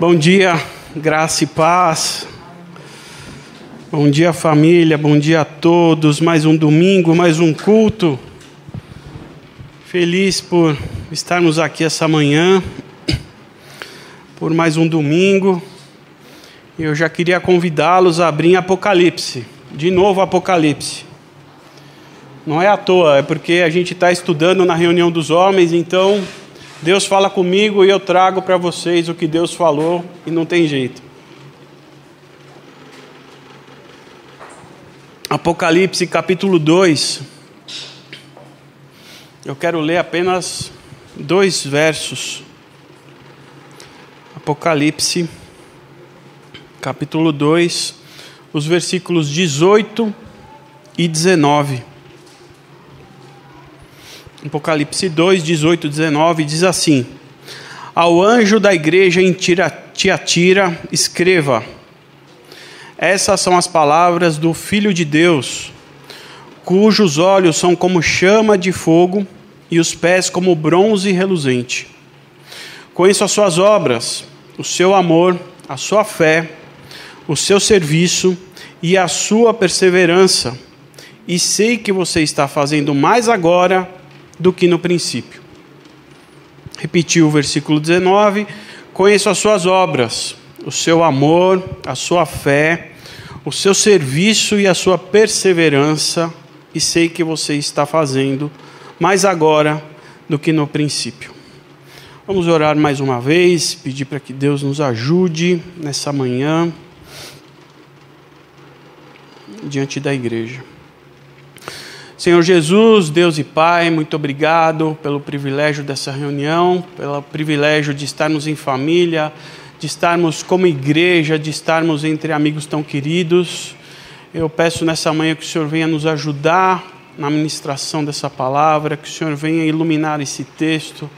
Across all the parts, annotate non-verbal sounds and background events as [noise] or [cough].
Bom dia, graça e paz. Bom dia, família. Bom dia a todos. Mais um domingo, mais um culto. Feliz por estarmos aqui essa manhã, por mais um domingo. Eu já queria convidá-los a abrir Apocalipse. De novo, Apocalipse. Não é à toa, é porque a gente está estudando na reunião dos homens, então Deus fala comigo e eu trago para vocês o que Deus falou e não tem jeito. Apocalipse capítulo 2. Eu quero ler apenas dois versos. Apocalipse capítulo 2, os versículos 18 e 19. Apocalipse 2, 18 19 diz assim: Ao anjo da igreja em Tiatira, escreva: Essas são as palavras do Filho de Deus, cujos olhos são como chama de fogo e os pés como bronze reluzente. Conheço as suas obras, o seu amor, a sua fé, o seu serviço e a sua perseverança, e sei que você está fazendo mais agora do que no princípio. Repetiu o versículo 19: Conheço as suas obras, o seu amor, a sua fé, o seu serviço e a sua perseverança, e sei que você está fazendo mais agora do que no princípio. Vamos orar mais uma vez, pedir para que Deus nos ajude nessa manhã diante da igreja. Senhor Jesus, Deus e Pai, muito obrigado pelo privilégio dessa reunião, pelo privilégio de estarmos em família, de estarmos como igreja, de estarmos entre amigos tão queridos. Eu peço nessa manhã que o Senhor venha nos ajudar na ministração dessa palavra, que o Senhor venha iluminar esse texto,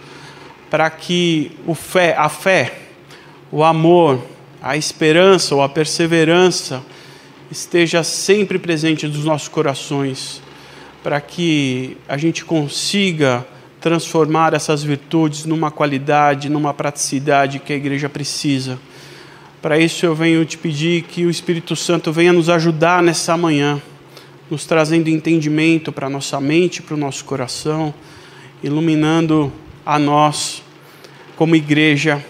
para que o fé, a fé, o amor, a esperança ou a perseverança esteja sempre presente nos nossos corações para que a gente consiga transformar essas virtudes numa qualidade, numa praticidade que a igreja precisa. Para isso eu venho te pedir que o Espírito Santo venha nos ajudar nessa manhã, nos trazendo entendimento para nossa mente, para o nosso coração, iluminando a nós, como igreja,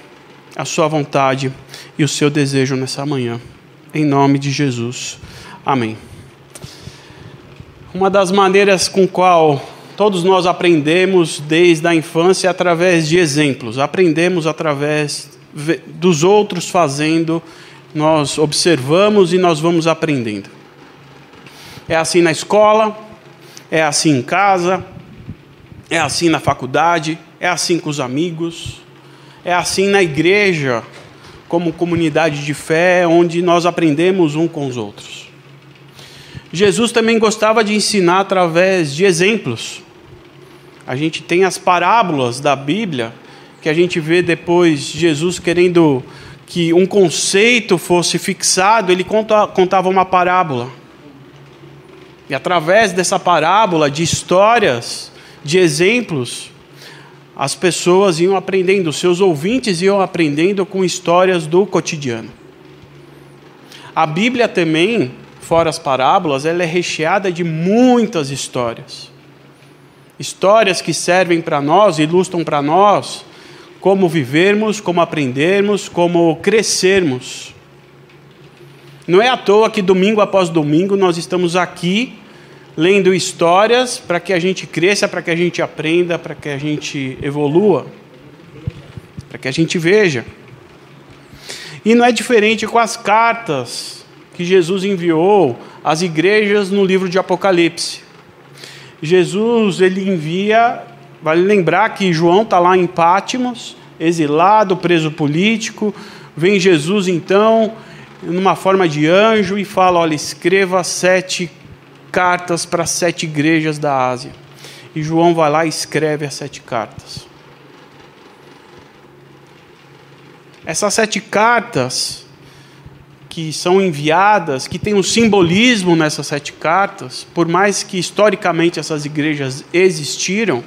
a sua vontade e o seu desejo nessa manhã. Em nome de Jesus. Amém. Uma das maneiras com qual todos nós aprendemos desde a infância é através de exemplos. Aprendemos através dos outros fazendo, nós observamos e nós vamos aprendendo. É assim na escola, é assim em casa, é assim na faculdade, é assim com os amigos, é assim na igreja, como comunidade de fé, onde nós aprendemos um com os outros. Jesus também gostava de ensinar através de exemplos. A gente tem as parábolas da Bíblia, que a gente vê depois Jesus querendo que um conceito fosse fixado, ele contava uma parábola. E através dessa parábola, de histórias, de exemplos, as pessoas iam aprendendo, seus ouvintes iam aprendendo com histórias do cotidiano. A Bíblia também fora as parábolas, ela é recheada de muitas histórias. Histórias que servem para nós, ilustram para nós como vivermos, como aprendermos, como crescermos. Não é à toa que domingo após domingo nós estamos aqui lendo histórias para que a gente cresça, para que a gente aprenda, para que a gente evolua, para que a gente veja. E não é diferente com as cartas que Jesus enviou às igrejas no livro de Apocalipse. Jesus ele envia, vale lembrar que João está lá em Pátimos, exilado, preso político. Vem Jesus então, numa forma de anjo, e fala: olha, escreva sete cartas para sete igrejas da Ásia. E João vai lá e escreve as sete cartas. Essas sete cartas que são enviadas, que tem um simbolismo nessas sete cartas, por mais que historicamente essas igrejas existiram,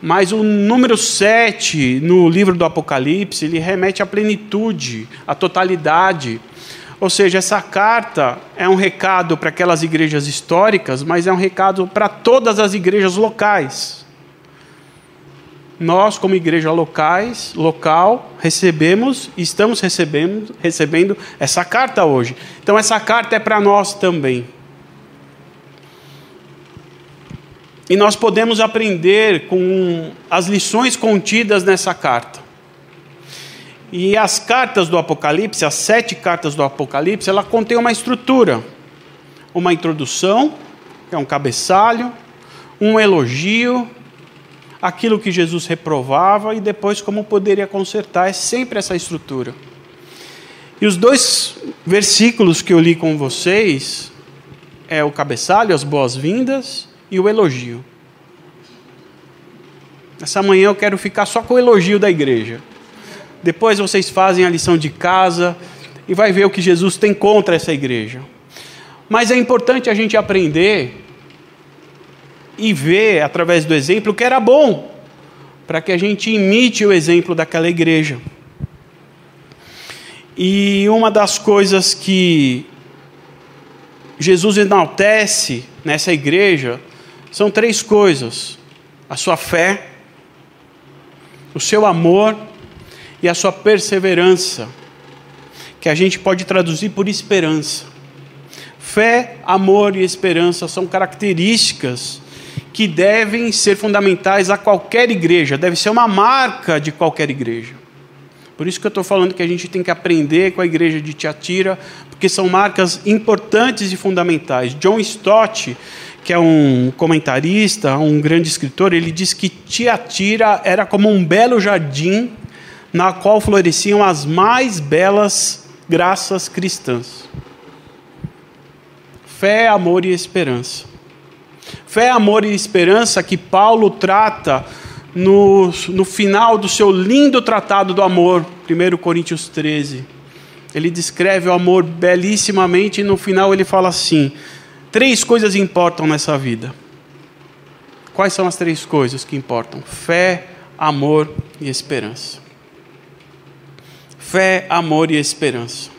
Mas o número 7 no livro do Apocalipse, ele remete à plenitude, à totalidade. Ou seja, essa carta é um recado para aquelas igrejas históricas, mas é um recado para todas as igrejas locais. Nós, como igreja locais, local, recebemos, estamos recebendo, recebendo essa carta hoje. Então essa carta é para nós também. E nós podemos aprender com as lições contidas nessa carta. E as cartas do Apocalipse, as sete cartas do Apocalipse, ela contém uma estrutura, uma introdução, que é um cabeçalho, um elogio, aquilo que Jesus reprovava e depois como poderia consertar. É sempre essa estrutura. E os dois versículos que eu li com vocês é o cabeçalho, as boas-vindas e o elogio. Essa manhã eu quero ficar só com o elogio da igreja. Depois vocês fazem a lição de casa e vai ver o que Jesus tem contra essa igreja. Mas é importante a gente aprender e ver através do exemplo que era bom, para que a gente imite o exemplo daquela igreja. E uma das coisas que Jesus enaltece nessa igreja são três coisas: a sua fé, o seu amor e a sua perseverança, que a gente pode traduzir por esperança. Fé, amor e esperança são características que devem ser fundamentais a qualquer igreja, deve ser uma marca de qualquer igreja. Por isso que eu estou falando que a gente tem que aprender com a igreja de Tiatira, porque são marcas importantes e fundamentais. John Stott, que é um comentarista, um grande escritor, ele diz que Tiatira era como um belo jardim na qual floresciam as mais belas graças cristãs. Fé, amor e esperança. Fé, amor e esperança que Paulo trata no, no final do seu lindo tratado do amor, 1 Coríntios 13. Ele descreve o amor belíssimamente e no final ele fala assim: Três coisas importam nessa vida. Quais são as três coisas que importam? Fé, amor e esperança. Fé, amor e esperança.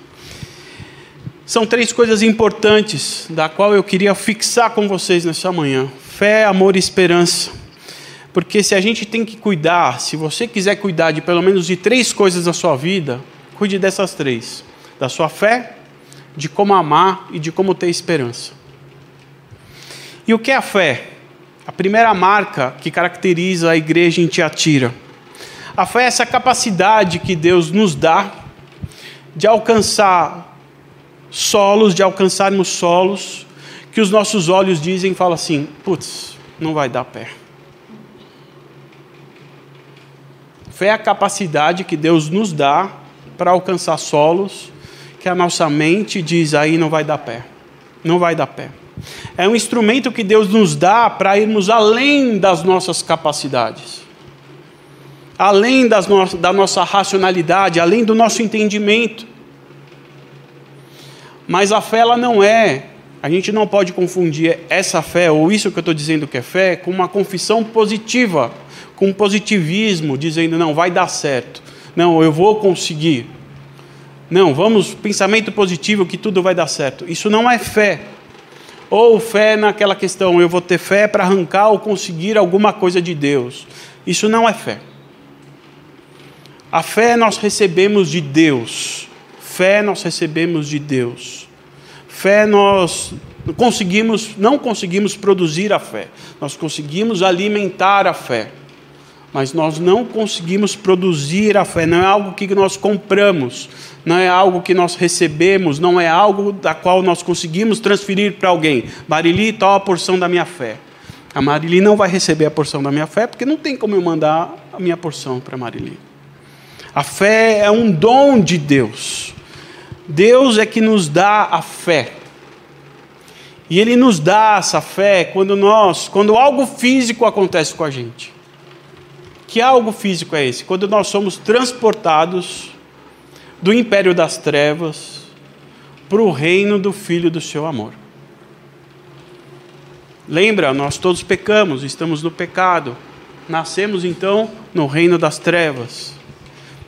São três coisas importantes da qual eu queria fixar com vocês nessa manhã: fé, amor e esperança. Porque se a gente tem que cuidar, se você quiser cuidar de pelo menos de três coisas da sua vida, cuide dessas três: da sua fé, de como amar e de como ter esperança. E o que é a fé? A primeira marca que caracteriza a igreja em Tiatira. A fé é essa capacidade que Deus nos dá de alcançar solos, de alcançarmos solos que os nossos olhos dizem falam assim: putz, não vai dar pé. Fé é a capacidade que Deus nos dá para alcançar solos que a nossa mente diz aí não vai dar pé. Não vai dar pé. É um instrumento que Deus nos dá para irmos além das nossas capacidades, além das no da nossa racionalidade, além do nosso entendimento. Mas a fé ela não é, a gente não pode confundir essa fé, ou isso que eu estou dizendo que é fé, com uma confissão positiva, com positivismo, dizendo, não, vai dar certo, não, eu vou conseguir. Não, vamos, pensamento positivo que tudo vai dar certo. Isso não é fé. Ou fé naquela questão, eu vou ter fé para arrancar ou conseguir alguma coisa de Deus. Isso não é fé. A fé nós recebemos de Deus. Fé nós recebemos de Deus. Fé nós conseguimos, não conseguimos produzir a fé. Nós conseguimos alimentar a fé. Mas nós não conseguimos produzir a fé, não é algo que nós compramos, não é algo que nós recebemos, não é algo da qual nós conseguimos transferir para alguém. Marili, toma a porção da minha fé. A Marili não vai receber a porção da minha fé, porque não tem como eu mandar a minha porção para Marili. A fé é um dom de Deus. Deus é que nos dá a fé. E Ele nos dá essa fé quando nós, quando algo físico acontece com a gente. Que algo físico é esse? Quando nós somos transportados do império das trevas para o reino do Filho do seu amor. Lembra, nós todos pecamos, estamos no pecado. nascemos então no reino das trevas.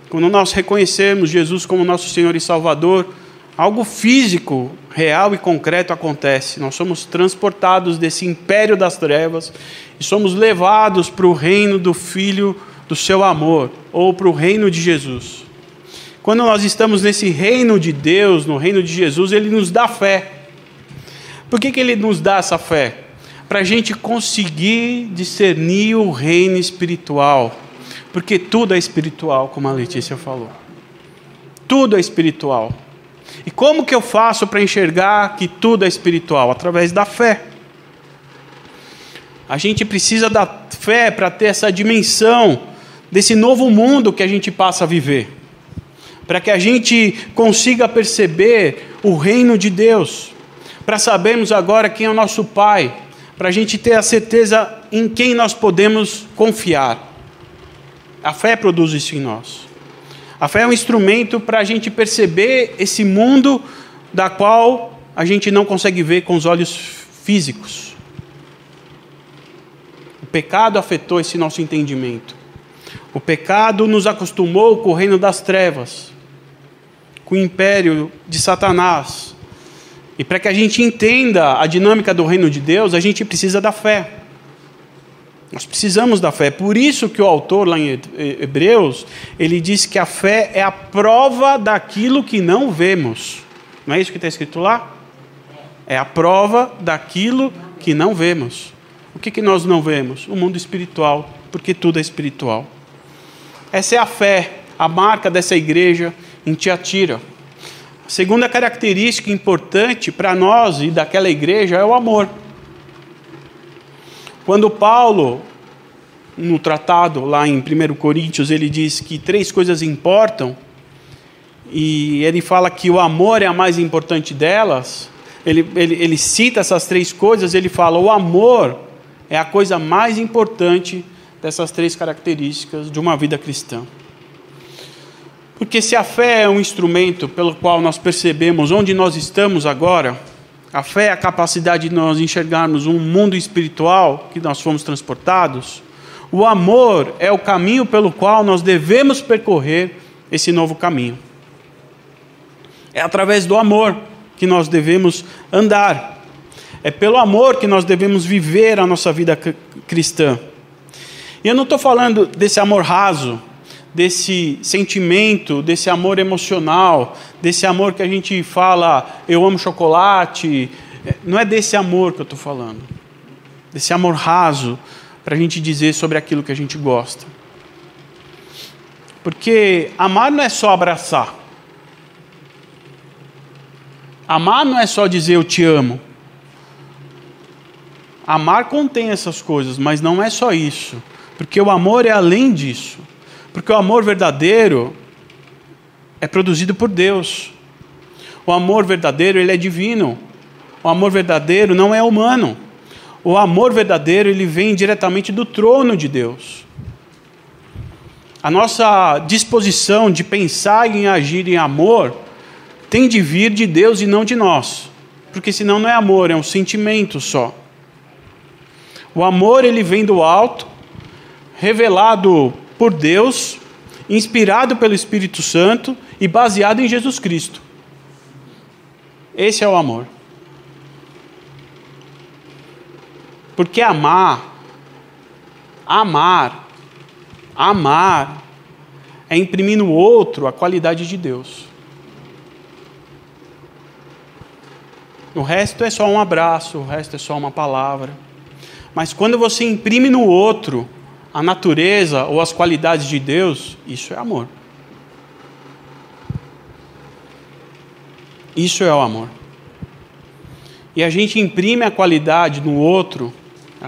Quando nós reconhecemos Jesus como nosso Senhor e Salvador, algo físico, real e concreto acontece. Nós somos transportados desse império das trevas e somos levados para o reino do Filho do seu amor, ou para o reino de Jesus. Quando nós estamos nesse reino de Deus, no reino de Jesus, Ele nos dá fé. Por que, que Ele nos dá essa fé? Para a gente conseguir discernir o reino espiritual. Porque tudo é espiritual, como a Letícia falou. Tudo é espiritual. E como que eu faço para enxergar que tudo é espiritual? Através da fé. A gente precisa da fé para ter essa dimensão desse novo mundo que a gente passa a viver para que a gente consiga perceber o reino de Deus, para sabermos agora quem é o nosso Pai, para a gente ter a certeza em quem nós podemos confiar. A fé produz isso em nós. A fé é um instrumento para a gente perceber esse mundo da qual a gente não consegue ver com os olhos físicos. O pecado afetou esse nosso entendimento. O pecado nos acostumou com o reino das trevas com o império de Satanás. E para que a gente entenda a dinâmica do reino de Deus, a gente precisa da fé. Nós precisamos da fé. Por isso que o autor lá em Hebreus, ele diz que a fé é a prova daquilo que não vemos. Não é isso que está escrito lá? É a prova daquilo que não vemos. O que, que nós não vemos? O mundo espiritual, porque tudo é espiritual. Essa é a fé, a marca dessa igreja em Tiatira. A segunda característica importante para nós e daquela igreja é o amor. Quando Paulo, no tratado lá em 1 Coríntios, ele diz que três coisas importam, e ele fala que o amor é a mais importante delas, ele, ele, ele cita essas três coisas, ele fala: o amor é a coisa mais importante dessas três características de uma vida cristã. Porque se a fé é um instrumento pelo qual nós percebemos onde nós estamos agora, a fé é a capacidade de nós enxergarmos um mundo espiritual que nós fomos transportados, o amor é o caminho pelo qual nós devemos percorrer esse novo caminho. É através do amor que nós devemos andar. É pelo amor que nós devemos viver a nossa vida cristã. E eu não estou falando desse amor raso, desse sentimento, desse amor emocional, desse amor que a gente fala, eu amo chocolate. É, não é desse amor que eu estou falando. Desse amor raso, para a gente dizer sobre aquilo que a gente gosta. Porque amar não é só abraçar. Amar não é só dizer eu te amo. Amar contém essas coisas, mas não é só isso. Porque o amor é além disso. Porque o amor verdadeiro é produzido por Deus. O amor verdadeiro, ele é divino. O amor verdadeiro não é humano. O amor verdadeiro, ele vem diretamente do trono de Deus. A nossa disposição de pensar e agir em amor tem de vir de Deus e não de nós. Porque senão não é amor, é um sentimento só. O amor ele vem do alto, revelado por Deus, inspirado pelo Espírito Santo e baseado em Jesus Cristo. Esse é o amor. Porque amar, amar, amar é imprimir no outro a qualidade de Deus. O resto é só um abraço, o resto é só uma palavra. Mas quando você imprime no outro a natureza ou as qualidades de Deus, isso é amor. Isso é o amor. E a gente imprime a qualidade no outro,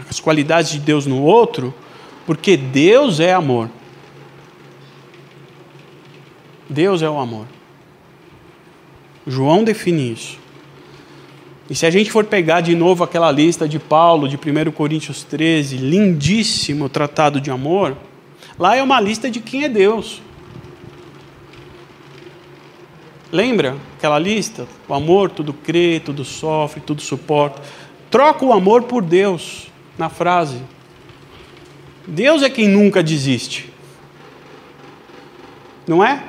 as qualidades de Deus no outro, porque Deus é amor. Deus é o amor. João define isso. E se a gente for pegar de novo aquela lista de Paulo, de 1 Coríntios 13, lindíssimo tratado de amor, lá é uma lista de quem é Deus. Lembra aquela lista? O amor tudo crê, tudo sofre, tudo suporta. Troca o amor por Deus na frase. Deus é quem nunca desiste. Não é?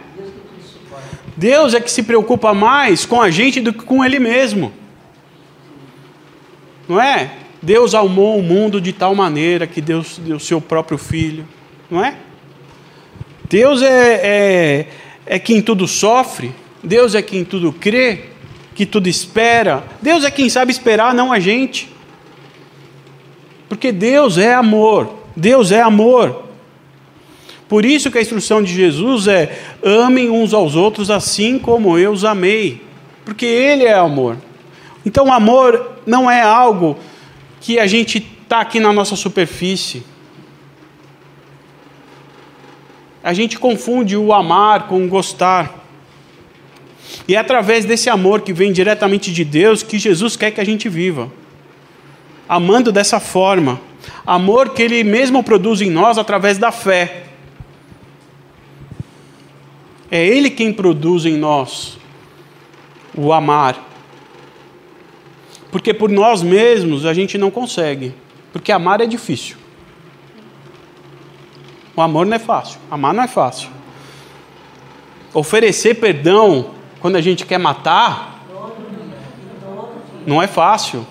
Deus é que se preocupa mais com a gente do que com Ele mesmo. Não é? Deus amou o mundo de tal maneira que Deus deu o seu próprio Filho. Não é? Deus é, é, é quem tudo sofre. Deus é quem tudo crê, que tudo espera. Deus é quem sabe esperar, não a gente. Porque Deus é amor. Deus é amor. Por isso que a instrução de Jesus é: amem uns aos outros assim como eu os amei. Porque Ele é amor. Então, amor não é algo que a gente está aqui na nossa superfície. A gente confunde o amar com o gostar. E é através desse amor que vem diretamente de Deus que Jesus quer que a gente viva. Amando dessa forma. Amor que Ele mesmo produz em nós através da fé. É Ele quem produz em nós o amar. Porque por nós mesmos a gente não consegue. Porque amar é difícil. O amor não é fácil. Amar não é fácil. Oferecer perdão quando a gente quer matar não é fácil.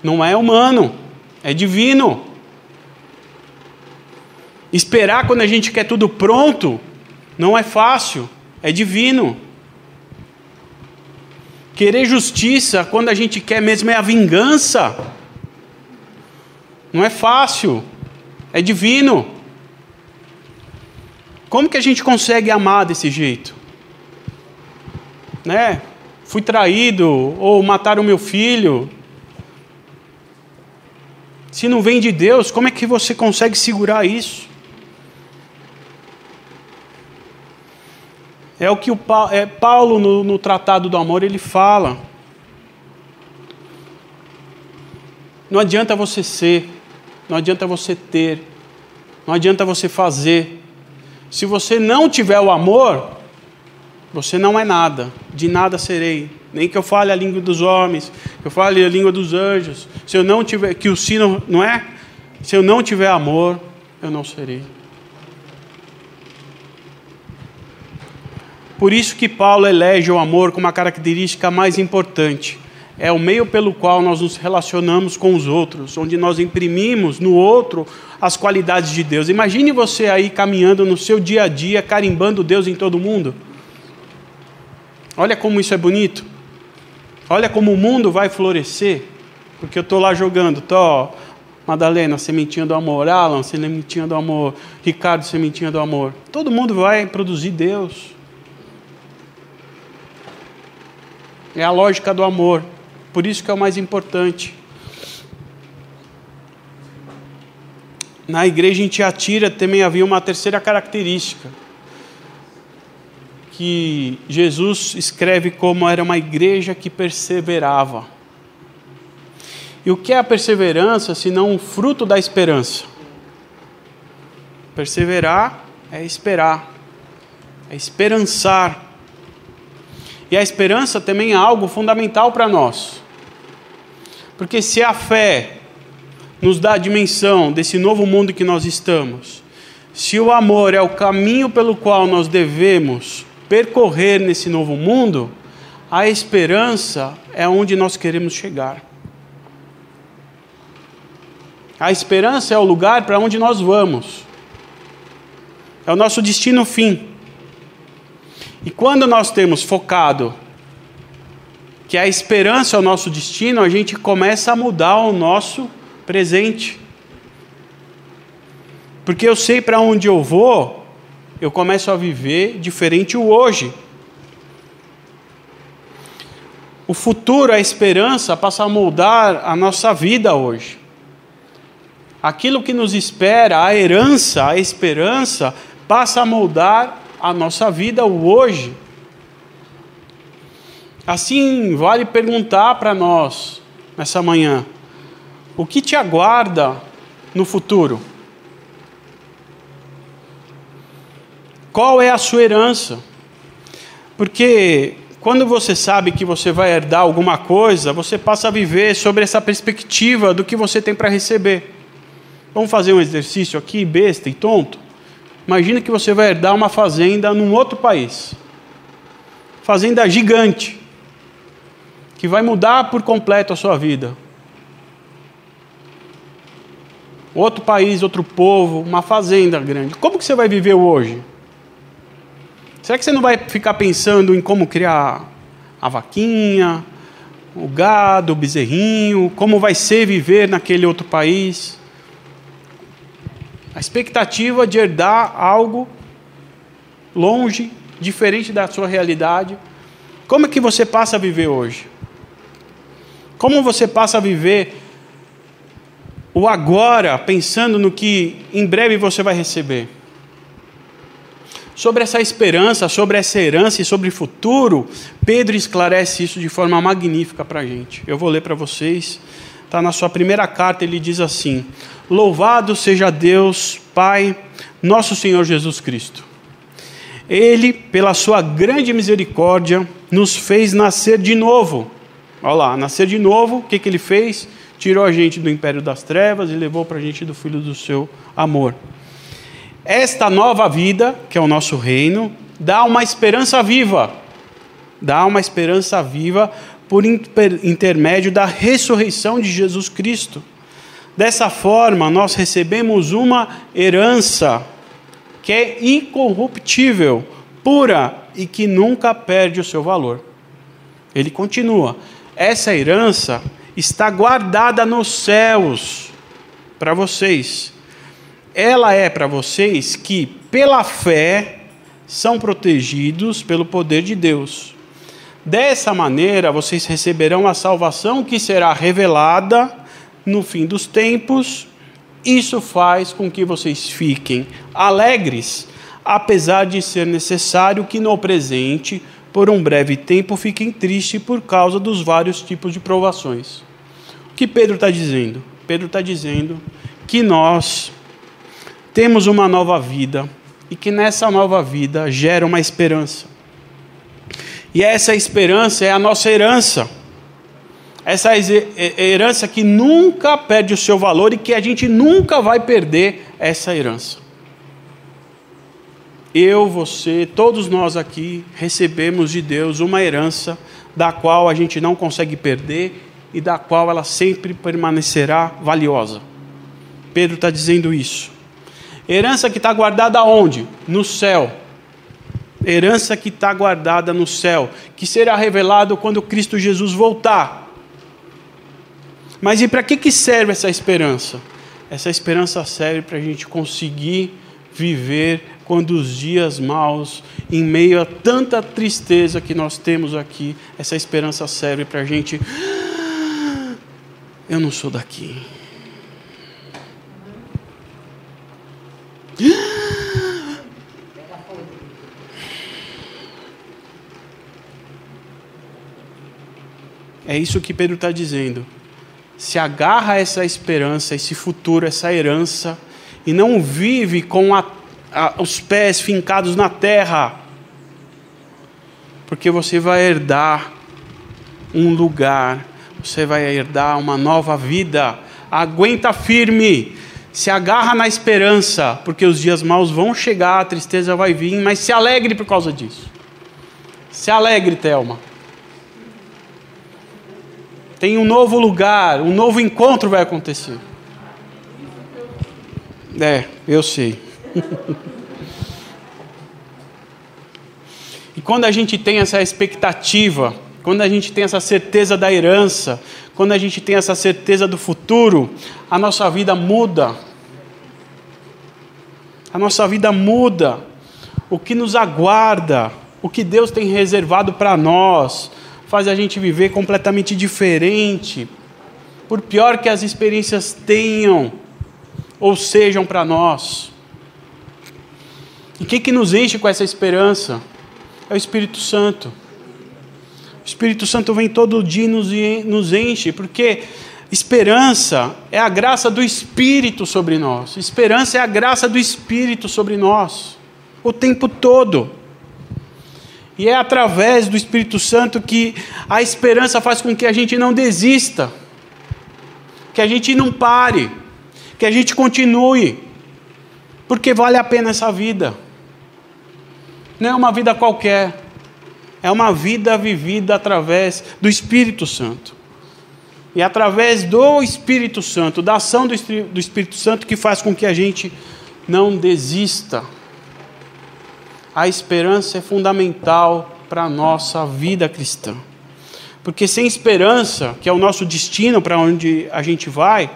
Não é humano. É divino. Esperar quando a gente quer tudo pronto não é fácil. É divino. Querer justiça quando a gente quer mesmo é a vingança. Não é fácil, é divino. Como que a gente consegue amar desse jeito? Né? Fui traído ou mataram meu filho. Se não vem de Deus, como é que você consegue segurar isso? É o que o é, Paulo, no, no Tratado do Amor, ele fala. Não adianta você ser, não adianta você ter, não adianta você fazer. Se você não tiver o amor, você não é nada, de nada serei. Nem que eu fale a língua dos homens, que eu fale a língua dos anjos. Se eu não tiver, que o sino, não é? Se eu não tiver amor, eu não serei. Por isso que Paulo elege o amor como a característica mais importante. É o meio pelo qual nós nos relacionamos com os outros, onde nós imprimimos no outro as qualidades de Deus. Imagine você aí caminhando no seu dia a dia, carimbando Deus em todo mundo. Olha como isso é bonito. Olha como o mundo vai florescer. Porque eu estou lá jogando, tô, Madalena, sementinha do amor, Alan, sementinha do amor, Ricardo, sementinha do amor. Todo mundo vai produzir Deus. É a lógica do amor. Por isso que é o mais importante. Na igreja em Tiatira também havia uma terceira característica. Que Jesus escreve como era uma igreja que perseverava. E o que é a perseverança se não um fruto da esperança? Perseverar é esperar, é esperançar. E a esperança também é algo fundamental para nós. Porque se a fé nos dá a dimensão desse novo mundo que nós estamos, se o amor é o caminho pelo qual nós devemos percorrer nesse novo mundo, a esperança é onde nós queremos chegar. A esperança é o lugar para onde nós vamos. É o nosso destino fim. E quando nós temos focado que a esperança é o nosso destino, a gente começa a mudar o nosso presente. Porque eu sei para onde eu vou, eu começo a viver diferente o hoje. O futuro, a esperança, passa a moldar a nossa vida hoje. Aquilo que nos espera, a herança, a esperança, passa a moldar a nossa vida o hoje. Assim, vale perguntar para nós nessa manhã: o que te aguarda no futuro? Qual é a sua herança? Porque quando você sabe que você vai herdar alguma coisa, você passa a viver sobre essa perspectiva do que você tem para receber. Vamos fazer um exercício aqui, besta e tonto? Imagina que você vai herdar uma fazenda num outro país. Fazenda gigante. Que vai mudar por completo a sua vida. Outro país, outro povo, uma fazenda grande. Como que você vai viver hoje? Será que você não vai ficar pensando em como criar a vaquinha, o gado, o bezerrinho, como vai ser viver naquele outro país? A expectativa de herdar algo longe, diferente da sua realidade. Como é que você passa a viver hoje? Como você passa a viver o agora, pensando no que em breve você vai receber? Sobre essa esperança, sobre essa herança e sobre o futuro, Pedro esclarece isso de forma magnífica para a gente. Eu vou ler para vocês. Está na sua primeira carta, ele diz assim: Louvado seja Deus, Pai, nosso Senhor Jesus Cristo. Ele, pela sua grande misericórdia, nos fez nascer de novo. Olha lá, nascer de novo, o que, que ele fez? Tirou a gente do império das trevas e levou para a gente do filho do seu amor. Esta nova vida, que é o nosso reino, dá uma esperança viva. Dá uma esperança viva por intermédio da ressurreição de Jesus Cristo. Dessa forma, nós recebemos uma herança que é incorruptível, pura e que nunca perde o seu valor. Ele continua: essa herança está guardada nos céus para vocês ela é para vocês que, pela fé, são protegidos pelo poder de Deus. Dessa maneira, vocês receberão a salvação que será revelada no fim dos tempos. Isso faz com que vocês fiquem alegres, apesar de ser necessário que no presente, por um breve tempo, fiquem tristes por causa dos vários tipos de provações. O que Pedro está dizendo? Pedro está dizendo que nós temos uma nova vida e que nessa nova vida gera uma esperança. E essa esperança é a nossa herança. Essa herança que nunca perde o seu valor e que a gente nunca vai perder essa herança. Eu, você, todos nós aqui recebemos de Deus uma herança da qual a gente não consegue perder e da qual ela sempre permanecerá valiosa. Pedro está dizendo isso. Herança que está guardada onde? No céu. Herança que está guardada no céu, que será revelado quando Cristo Jesus voltar. Mas e para que, que serve essa esperança? Essa esperança serve para a gente conseguir viver quando os dias maus, em meio a tanta tristeza que nós temos aqui, essa esperança serve para a gente. Ah, eu não sou daqui. É isso que Pedro está dizendo. Se agarra a essa esperança, esse futuro, essa herança, e não vive com a, a, os pés fincados na terra, porque você vai herdar um lugar, você vai herdar uma nova vida. Aguenta firme, se agarra na esperança, porque os dias maus vão chegar, a tristeza vai vir, mas se alegre por causa disso. Se alegre, Thelma. Tem um novo lugar, um novo encontro vai acontecer. É, eu sei. [laughs] e quando a gente tem essa expectativa, quando a gente tem essa certeza da herança, quando a gente tem essa certeza do futuro, a nossa vida muda. A nossa vida muda. O que nos aguarda, o que Deus tem reservado para nós, faz a gente viver completamente diferente. Por pior que as experiências tenham ou sejam para nós. E o que, que nos enche com essa esperança? É o Espírito Santo. O Espírito Santo vem todo dia e nos enche, porque esperança é a graça do Espírito sobre nós. Esperança é a graça do Espírito sobre nós, o tempo todo. E é através do Espírito Santo que a esperança faz com que a gente não desista, que a gente não pare, que a gente continue, porque vale a pena essa vida. Não é uma vida qualquer, é uma vida vivida através do Espírito Santo. E é através do Espírito Santo, da ação do Espírito Santo, que faz com que a gente não desista. A esperança é fundamental para a nossa vida cristã. Porque sem esperança, que é o nosso destino para onde a gente vai,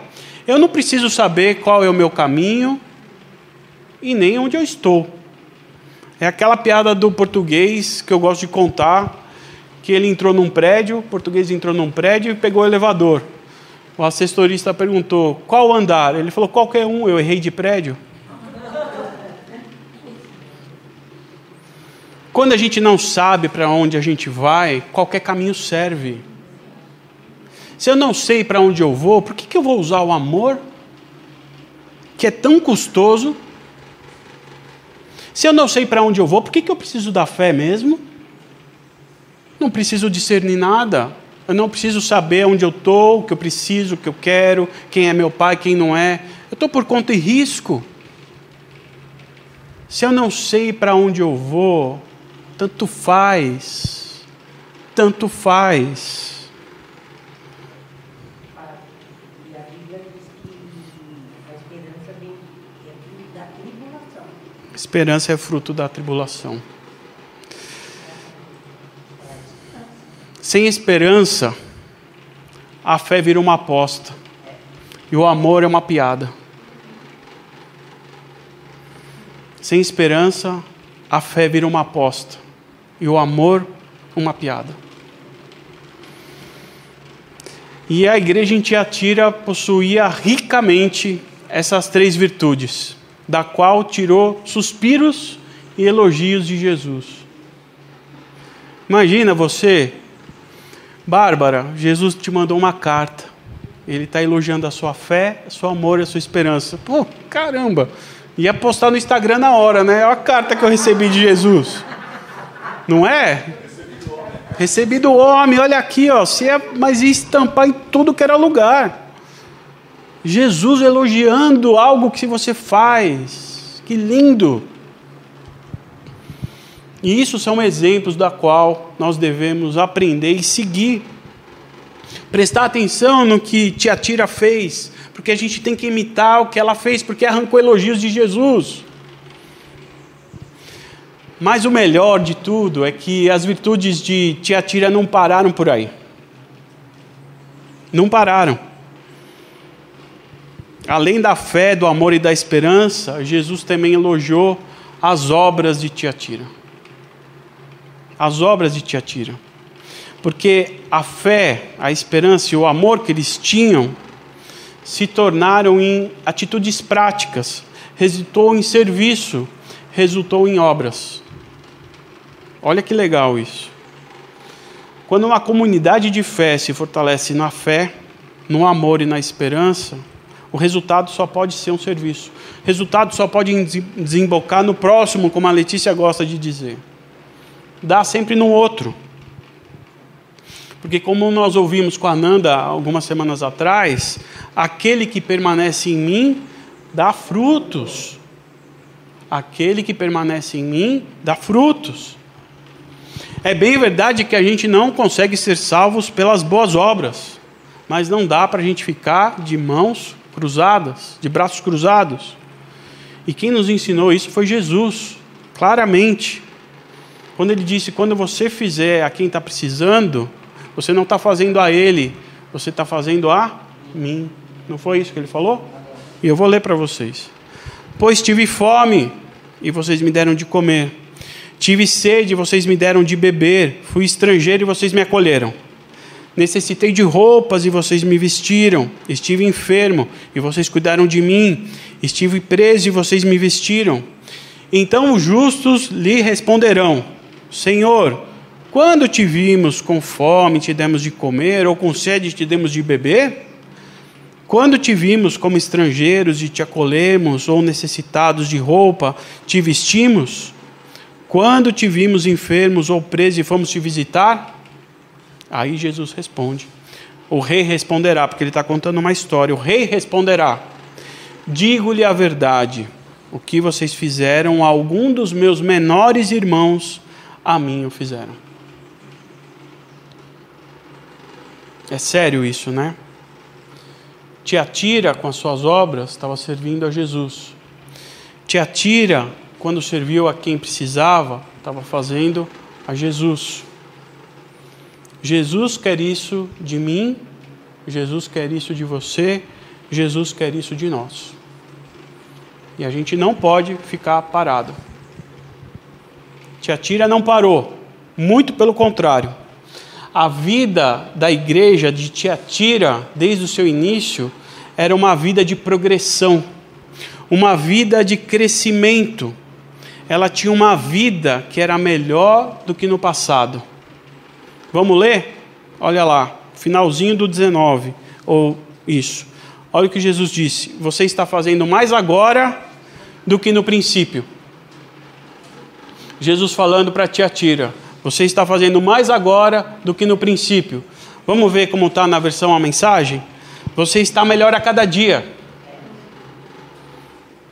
eu não preciso saber qual é o meu caminho e nem onde eu estou. É aquela piada do português que eu gosto de contar, que ele entrou num prédio, o português entrou num prédio e pegou o elevador. O assessorista perguntou: "Qual andar?" Ele falou: "Qualquer um, eu errei de prédio". Quando a gente não sabe para onde a gente vai, qualquer caminho serve. Se eu não sei para onde eu vou, por que, que eu vou usar o amor, que é tão custoso? Se eu não sei para onde eu vou, por que, que eu preciso da fé mesmo? Não preciso discernir nada. Eu não preciso saber onde eu estou, o que eu preciso, o que eu quero, quem é meu pai, quem não é. Eu estou por conta e risco. Se eu não sei para onde eu vou, tanto faz. Tanto faz. Esperança é fruto da tribulação. Sem esperança, a fé vira uma aposta. E o amor é uma piada. Sem esperança, a fé vira uma aposta e o amor uma piada. E a igreja em Tiatira possuía ricamente essas três virtudes, da qual tirou suspiros e elogios de Jesus. Imagina você, Bárbara, Jesus te mandou uma carta. Ele está elogiando a sua fé, o seu amor e a sua esperança. Pô, caramba! Ia postar no Instagram na hora, né? Olha a carta que eu recebi de Jesus. Não é? Recebi do homem, olha aqui, ó. Se é, mas ia estampar em tudo que era lugar. Jesus elogiando algo que você faz. Que lindo. E isso são exemplos da qual nós devemos aprender e seguir. Prestar atenção no que Tiatira fez, porque a gente tem que imitar o que ela fez, porque arrancou elogios de Jesus. Mas o melhor de tudo é que as virtudes de Tiatira não pararam por aí. Não pararam. Além da fé, do amor e da esperança, Jesus também elogiou as obras de Tiatira. As obras de Tiatira. Porque a fé, a esperança e o amor que eles tinham se tornaram em atitudes práticas, resultou em serviço, resultou em obras. Olha que legal isso. Quando uma comunidade de fé se fortalece na fé, no amor e na esperança, o resultado só pode ser um serviço. O resultado só pode desembocar no próximo, como a Letícia gosta de dizer. Dá sempre no outro. Porque, como nós ouvimos com a Nanda algumas semanas atrás, aquele que permanece em mim dá frutos. Aquele que permanece em mim dá frutos. É bem verdade que a gente não consegue ser salvos pelas boas obras, mas não dá para a gente ficar de mãos cruzadas, de braços cruzados. E quem nos ensinou isso foi Jesus, claramente. Quando ele disse: quando você fizer a quem está precisando, você não está fazendo a ele, você está fazendo a mim. Não foi isso que ele falou? E eu vou ler para vocês. Pois tive fome e vocês me deram de comer Tive sede, vocês me deram de beber. Fui estrangeiro e vocês me acolheram. Necessitei de roupas e vocês me vestiram. Estive enfermo e vocês cuidaram de mim. Estive preso e vocês me vestiram. Então os justos lhe responderão: Senhor, quando te vimos com fome, te demos de comer, ou com sede, te demos de beber? Quando te vimos como estrangeiros e te acolhemos, ou necessitados de roupa, te vestimos? Quando te vimos enfermos ou presos e fomos te visitar? Aí Jesus responde. O rei responderá, porque ele está contando uma história. O rei responderá: Digo-lhe a verdade: o que vocês fizeram a algum dos meus menores irmãos, a mim o fizeram. É sério isso, né? Tiatira, com as suas obras, estava servindo a Jesus. Tiatira, quando serviu a quem precisava, estava fazendo a Jesus. Jesus quer isso de mim, Jesus quer isso de você, Jesus quer isso de nós. E a gente não pode ficar parado. Tiatira não parou, muito pelo contrário. A vida da igreja de Tiatira, desde o seu início, era uma vida de progressão, uma vida de crescimento. Ela tinha uma vida que era melhor do que no passado. Vamos ler? Olha lá, finalzinho do 19, ou isso. Olha o que Jesus disse: Você está fazendo mais agora do que no princípio. Jesus falando para Tiatira: Você está fazendo mais agora do que no princípio. Vamos ver como está na versão a mensagem? Você está melhor a cada dia.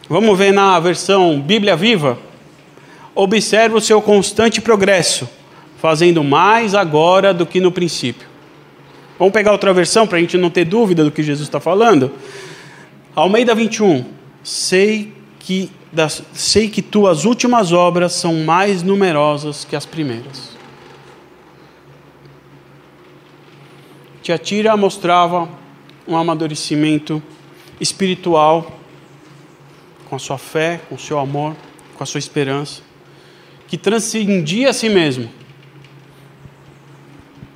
Vamos ver na versão Bíblia Viva? Observe o seu constante progresso, fazendo mais agora do que no princípio. Vamos pegar outra versão para a gente não ter dúvida do que Jesus está falando? Almeida 21. Sei que, das, sei que tuas últimas obras são mais numerosas que as primeiras. Tiatira mostrava um amadurecimento espiritual com a sua fé, com o seu amor, com a sua esperança, que transcendia a si mesmo,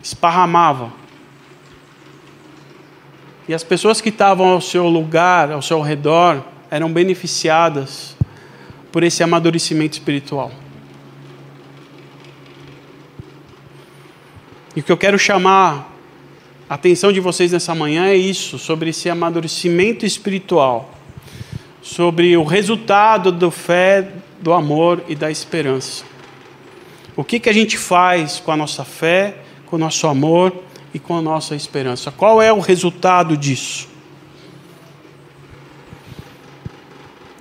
esparramava. E as pessoas que estavam ao seu lugar, ao seu redor, eram beneficiadas por esse amadurecimento espiritual. E o que eu quero chamar a atenção de vocês nessa manhã é isso, sobre esse amadurecimento espiritual, sobre o resultado do fé, do amor e da esperança. O que, que a gente faz com a nossa fé, com o nosso amor e com a nossa esperança? Qual é o resultado disso?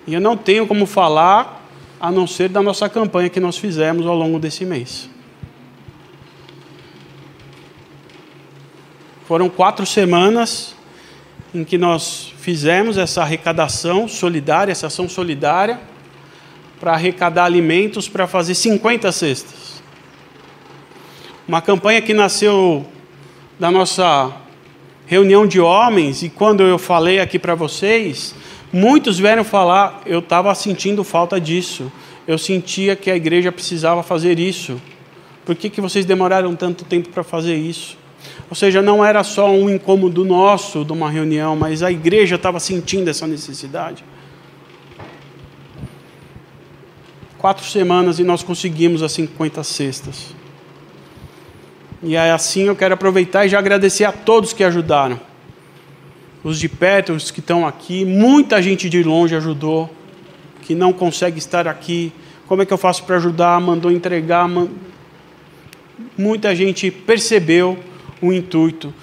E eu não tenho como falar a não ser da nossa campanha que nós fizemos ao longo desse mês. Foram quatro semanas em que nós fizemos essa arrecadação solidária, essa ação solidária, para arrecadar alimentos para fazer 50 cestas. Uma campanha que nasceu da nossa reunião de homens, e quando eu falei aqui para vocês, muitos vieram falar, eu estava sentindo falta disso, eu sentia que a igreja precisava fazer isso. Por que, que vocês demoraram tanto tempo para fazer isso? Ou seja, não era só um incômodo nosso de uma reunião, mas a igreja estava sentindo essa necessidade. Quatro semanas e nós conseguimos as 50 cestas. E é assim eu quero aproveitar e já agradecer a todos que ajudaram. Os de perto, os que estão aqui, muita gente de longe ajudou, que não consegue estar aqui. Como é que eu faço para ajudar? Mandou entregar. Muita gente percebeu o intuito,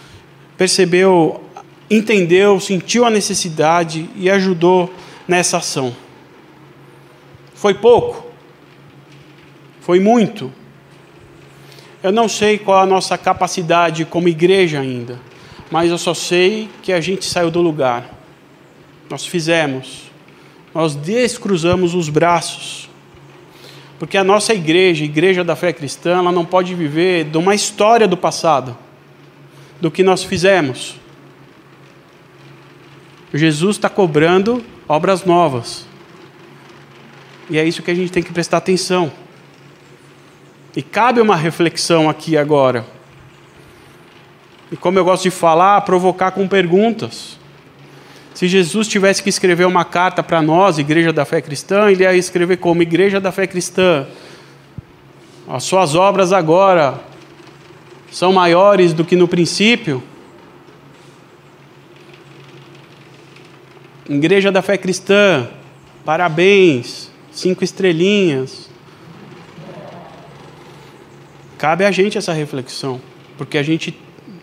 percebeu, entendeu, sentiu a necessidade e ajudou nessa ação. Foi pouco? Foi muito? Eu não sei qual a nossa capacidade como igreja ainda, mas eu só sei que a gente saiu do lugar. Nós fizemos, nós descruzamos os braços. Porque a nossa igreja, a igreja da fé cristã, ela não pode viver de uma história do passado do que nós fizemos. Jesus está cobrando obras novas. E é isso que a gente tem que prestar atenção. E cabe uma reflexão aqui agora. E como eu gosto de falar, provocar com perguntas. Se Jesus tivesse que escrever uma carta para nós, Igreja da Fé Cristã, ele ia escrever como Igreja da Fé Cristã. As suas obras agora são maiores do que no princípio. Igreja da Fé Cristã, parabéns, cinco estrelinhas. Cabe a gente essa reflexão, porque a gente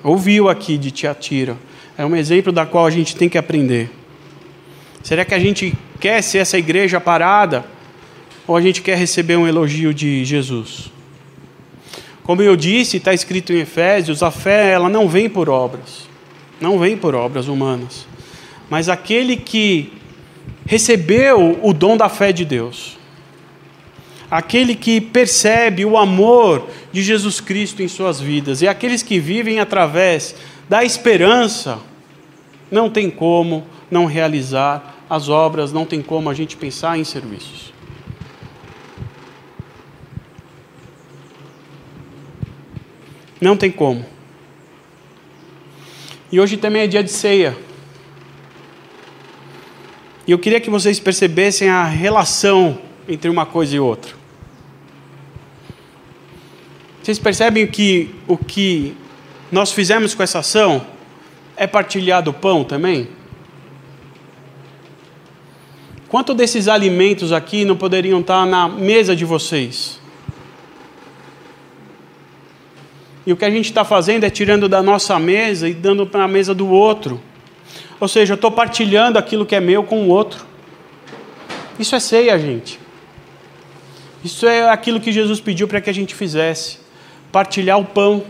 ouviu aqui de Tiatira. É um exemplo da qual a gente tem que aprender. Será que a gente quer ser essa igreja parada? Ou a gente quer receber um elogio de Jesus? Como eu disse, está escrito em Efésios, a fé ela não vem por obras, não vem por obras humanas, mas aquele que recebeu o dom da fé de Deus, aquele que percebe o amor de Jesus Cristo em suas vidas, e aqueles que vivem através da esperança, não tem como não realizar as obras, não tem como a gente pensar em serviços. Não tem como. E hoje também é dia de ceia. E eu queria que vocês percebessem a relação entre uma coisa e outra. Vocês percebem que o que nós fizemos com essa ação é partilhar do pão também? Quanto desses alimentos aqui não poderiam estar na mesa de vocês? E o que a gente está fazendo é tirando da nossa mesa e dando para a mesa do outro. Ou seja, eu estou partilhando aquilo que é meu com o outro. Isso é ceia, gente. Isso é aquilo que Jesus pediu para que a gente fizesse: partilhar o pão.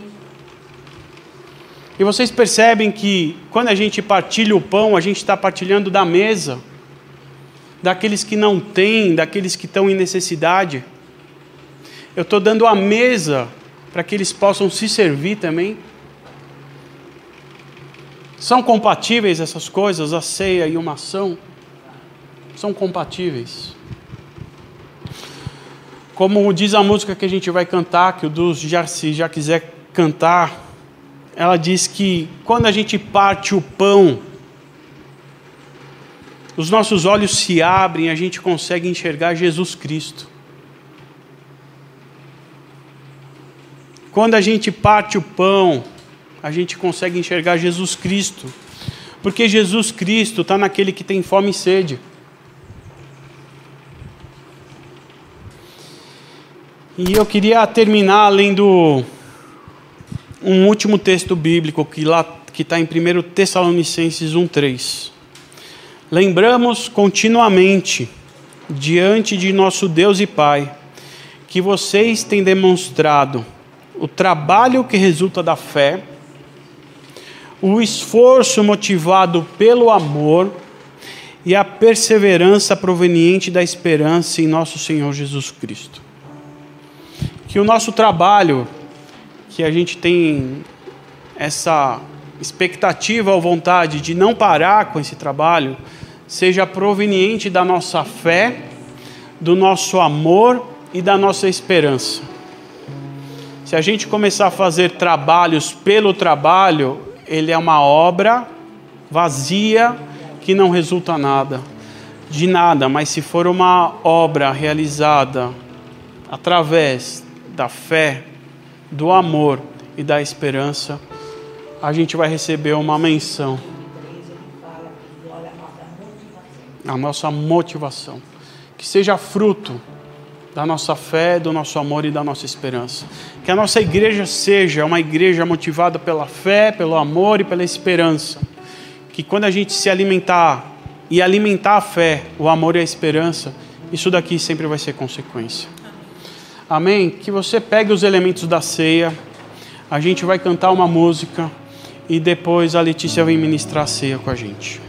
E vocês percebem que quando a gente partilha o pão, a gente está partilhando da mesa, daqueles que não têm, daqueles que estão em necessidade. Eu estou dando a mesa para que eles possam se servir também? São compatíveis essas coisas, a ceia e uma ação? São compatíveis. Como diz a música que a gente vai cantar, que o Dus já, se já quiser cantar, ela diz que quando a gente parte o pão, os nossos olhos se abrem, a gente consegue enxergar Jesus Cristo. Quando a gente parte o pão, a gente consegue enxergar Jesus Cristo, porque Jesus Cristo está naquele que tem fome e sede. E eu queria terminar lendo um último texto bíblico que lá que está em 1 Tessalonicenses 1,3. Lembramos continuamente, diante de nosso Deus e Pai, que vocês têm demonstrado o trabalho que resulta da fé, o esforço motivado pelo amor e a perseverança proveniente da esperança em nosso Senhor Jesus Cristo. Que o nosso trabalho, que a gente tem essa expectativa ou vontade de não parar com esse trabalho, seja proveniente da nossa fé, do nosso amor e da nossa esperança. Se a gente começar a fazer trabalhos pelo trabalho, ele é uma obra vazia que não resulta nada, de nada, mas se for uma obra realizada através da fé, do amor e da esperança, a gente vai receber uma menção. A nossa motivação. Que seja fruto da nossa fé, do nosso amor e da nossa esperança. Que a nossa igreja seja uma igreja motivada pela fé, pelo amor e pela esperança. Que quando a gente se alimentar e alimentar a fé, o amor e a esperança, isso daqui sempre vai ser consequência. Amém? Que você pegue os elementos da ceia, a gente vai cantar uma música e depois a Letícia vem ministrar a ceia com a gente.